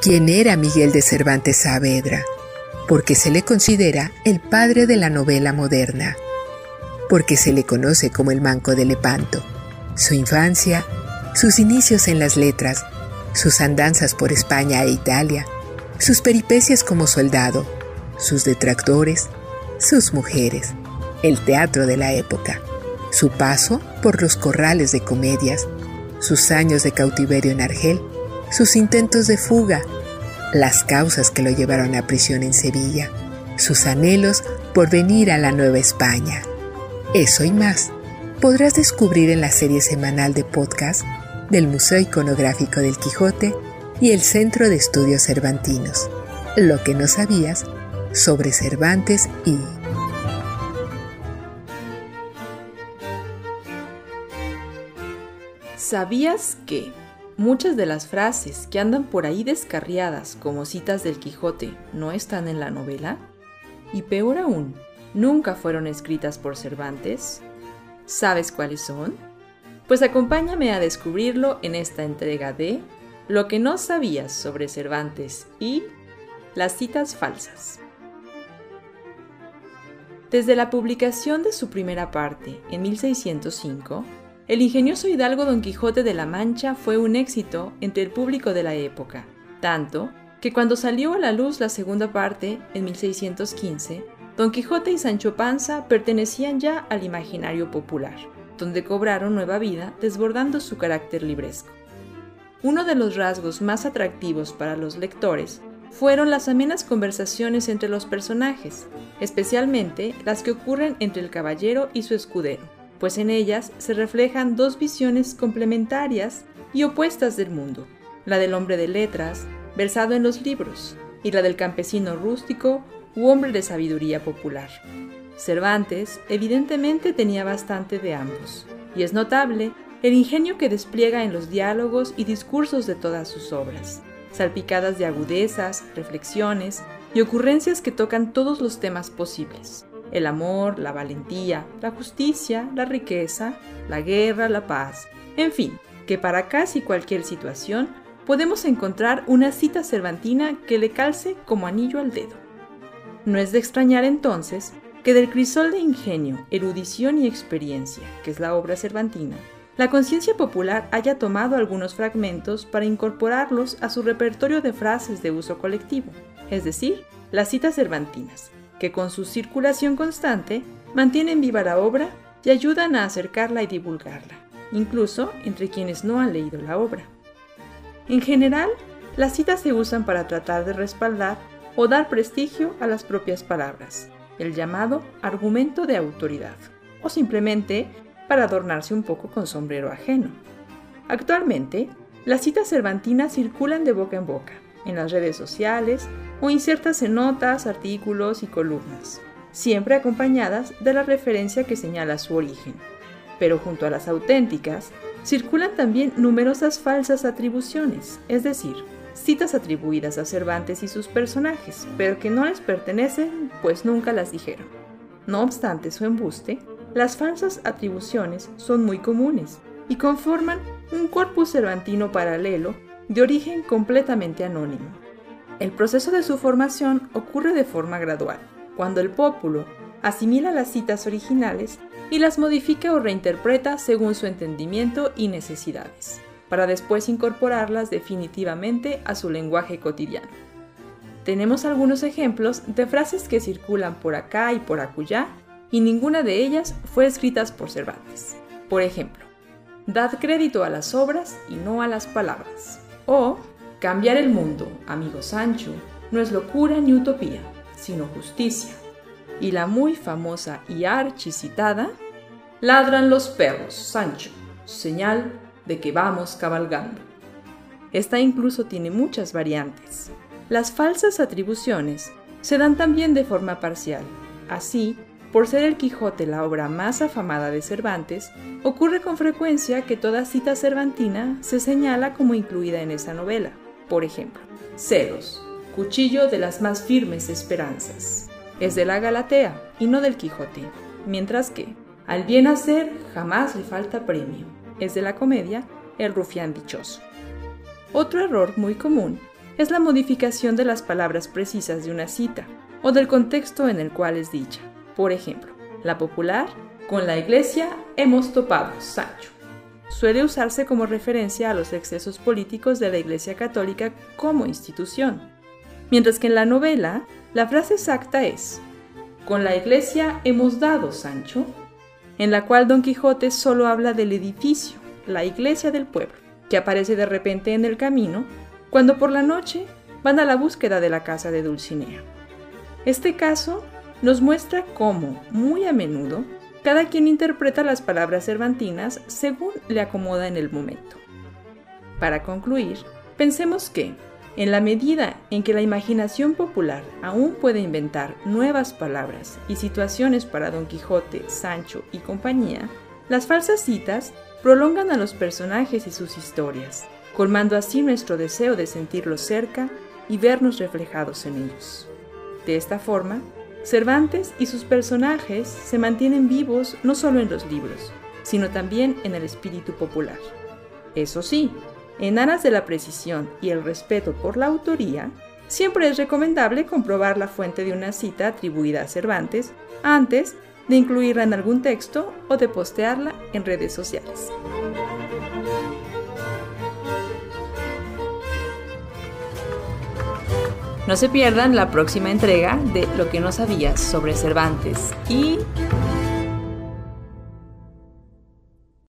¿Quién era Miguel de Cervantes Saavedra? Porque se le considera el padre de la novela moderna. Porque se le conoce como el Manco de Lepanto. Su infancia, sus inicios en las letras, sus andanzas por España e Italia, sus peripecias como soldado, sus detractores, sus mujeres, el teatro de la época, su paso por los corrales de comedias, sus años de cautiverio en Argel, sus intentos de fuga, las causas que lo llevaron a prisión en Sevilla, sus anhelos por venir a la Nueva España. Eso y más podrás descubrir en la serie semanal de podcast del Museo Iconográfico del Quijote y el Centro de Estudios Cervantinos. Lo que no sabías sobre Cervantes y... ¿Sabías que muchas de las frases que andan por ahí descarriadas como citas del Quijote no están en la novela? Y peor aún, nunca fueron escritas por Cervantes. ¿Sabes cuáles son? Pues acompáñame a descubrirlo en esta entrega de Lo que no sabías sobre Cervantes y las citas falsas. Desde la publicación de su primera parte en 1605, el ingenioso hidalgo Don Quijote de la Mancha fue un éxito entre el público de la época, tanto que cuando salió a la luz la segunda parte, en 1615, Don Quijote y Sancho Panza pertenecían ya al imaginario popular, donde cobraron nueva vida desbordando su carácter libresco. Uno de los rasgos más atractivos para los lectores fueron las amenas conversaciones entre los personajes, especialmente las que ocurren entre el caballero y su escudero, pues en ellas se reflejan dos visiones complementarias y opuestas del mundo, la del hombre de letras, versado en los libros, y la del campesino rústico u hombre de sabiduría popular. Cervantes evidentemente tenía bastante de ambos, y es notable el ingenio que despliega en los diálogos y discursos de todas sus obras salpicadas de agudezas, reflexiones y ocurrencias que tocan todos los temas posibles. El amor, la valentía, la justicia, la riqueza, la guerra, la paz, en fin, que para casi cualquier situación podemos encontrar una cita cervantina que le calce como anillo al dedo. No es de extrañar entonces que del crisol de ingenio, erudición y experiencia, que es la obra cervantina, la conciencia popular haya tomado algunos fragmentos para incorporarlos a su repertorio de frases de uso colectivo, es decir, las citas cervantinas, que con su circulación constante mantienen viva la obra y ayudan a acercarla y divulgarla, incluso entre quienes no han leído la obra. En general, las citas se usan para tratar de respaldar o dar prestigio a las propias palabras, el llamado argumento de autoridad, o simplemente para adornarse un poco con sombrero ajeno. Actualmente, las citas cervantinas circulan de boca en boca, en las redes sociales o insertas en notas, artículos y columnas, siempre acompañadas de la referencia que señala su origen. Pero junto a las auténticas, circulan también numerosas falsas atribuciones, es decir, citas atribuidas a Cervantes y sus personajes, pero que no les pertenecen, pues nunca las dijeron. No obstante su embuste, las falsas atribuciones son muy comunes y conforman un corpus cervantino paralelo de origen completamente anónimo. El proceso de su formación ocurre de forma gradual, cuando el pópulo asimila las citas originales y las modifica o reinterpreta según su entendimiento y necesidades, para después incorporarlas definitivamente a su lenguaje cotidiano. Tenemos algunos ejemplos de frases que circulan por acá y por acullá y ninguna de ellas fue escritas por Cervantes. Por ejemplo, Dad crédito a las obras y no a las palabras. O Cambiar el mundo, amigo Sancho, no es locura ni utopía, sino justicia. Y la muy famosa y archicitada Ladran los perros, Sancho, señal de que vamos cabalgando. Esta incluso tiene muchas variantes. Las falsas atribuciones se dan también de forma parcial. Así, por ser el Quijote la obra más afamada de Cervantes, ocurre con frecuencia que toda cita cervantina se señala como incluida en esa novela. Por ejemplo, Ceros, cuchillo de las más firmes esperanzas. Es de la Galatea y no del Quijote, mientras que al bien hacer jamás le falta premio. Es de la comedia El rufián dichoso. Otro error muy común es la modificación de las palabras precisas de una cita o del contexto en el cual es dicha. Por ejemplo, la popular, con la iglesia hemos topado, Sancho. Suele usarse como referencia a los excesos políticos de la Iglesia Católica como institución, mientras que en la novela la frase exacta es, con la iglesia hemos dado, Sancho, en la cual Don Quijote solo habla del edificio, la iglesia del pueblo, que aparece de repente en el camino, cuando por la noche van a la búsqueda de la casa de Dulcinea. Este caso nos muestra cómo, muy a menudo, cada quien interpreta las palabras cervantinas según le acomoda en el momento. Para concluir, pensemos que, en la medida en que la imaginación popular aún puede inventar nuevas palabras y situaciones para Don Quijote, Sancho y compañía, las falsas citas prolongan a los personajes y sus historias, colmando así nuestro deseo de sentirlos cerca y vernos reflejados en ellos. De esta forma, Cervantes y sus personajes se mantienen vivos no solo en los libros, sino también en el espíritu popular. Eso sí, en aras de la precisión y el respeto por la autoría, siempre es recomendable comprobar la fuente de una cita atribuida a Cervantes antes de incluirla en algún texto o de postearla en redes sociales. No se pierdan la próxima entrega de Lo que no sabías sobre Cervantes y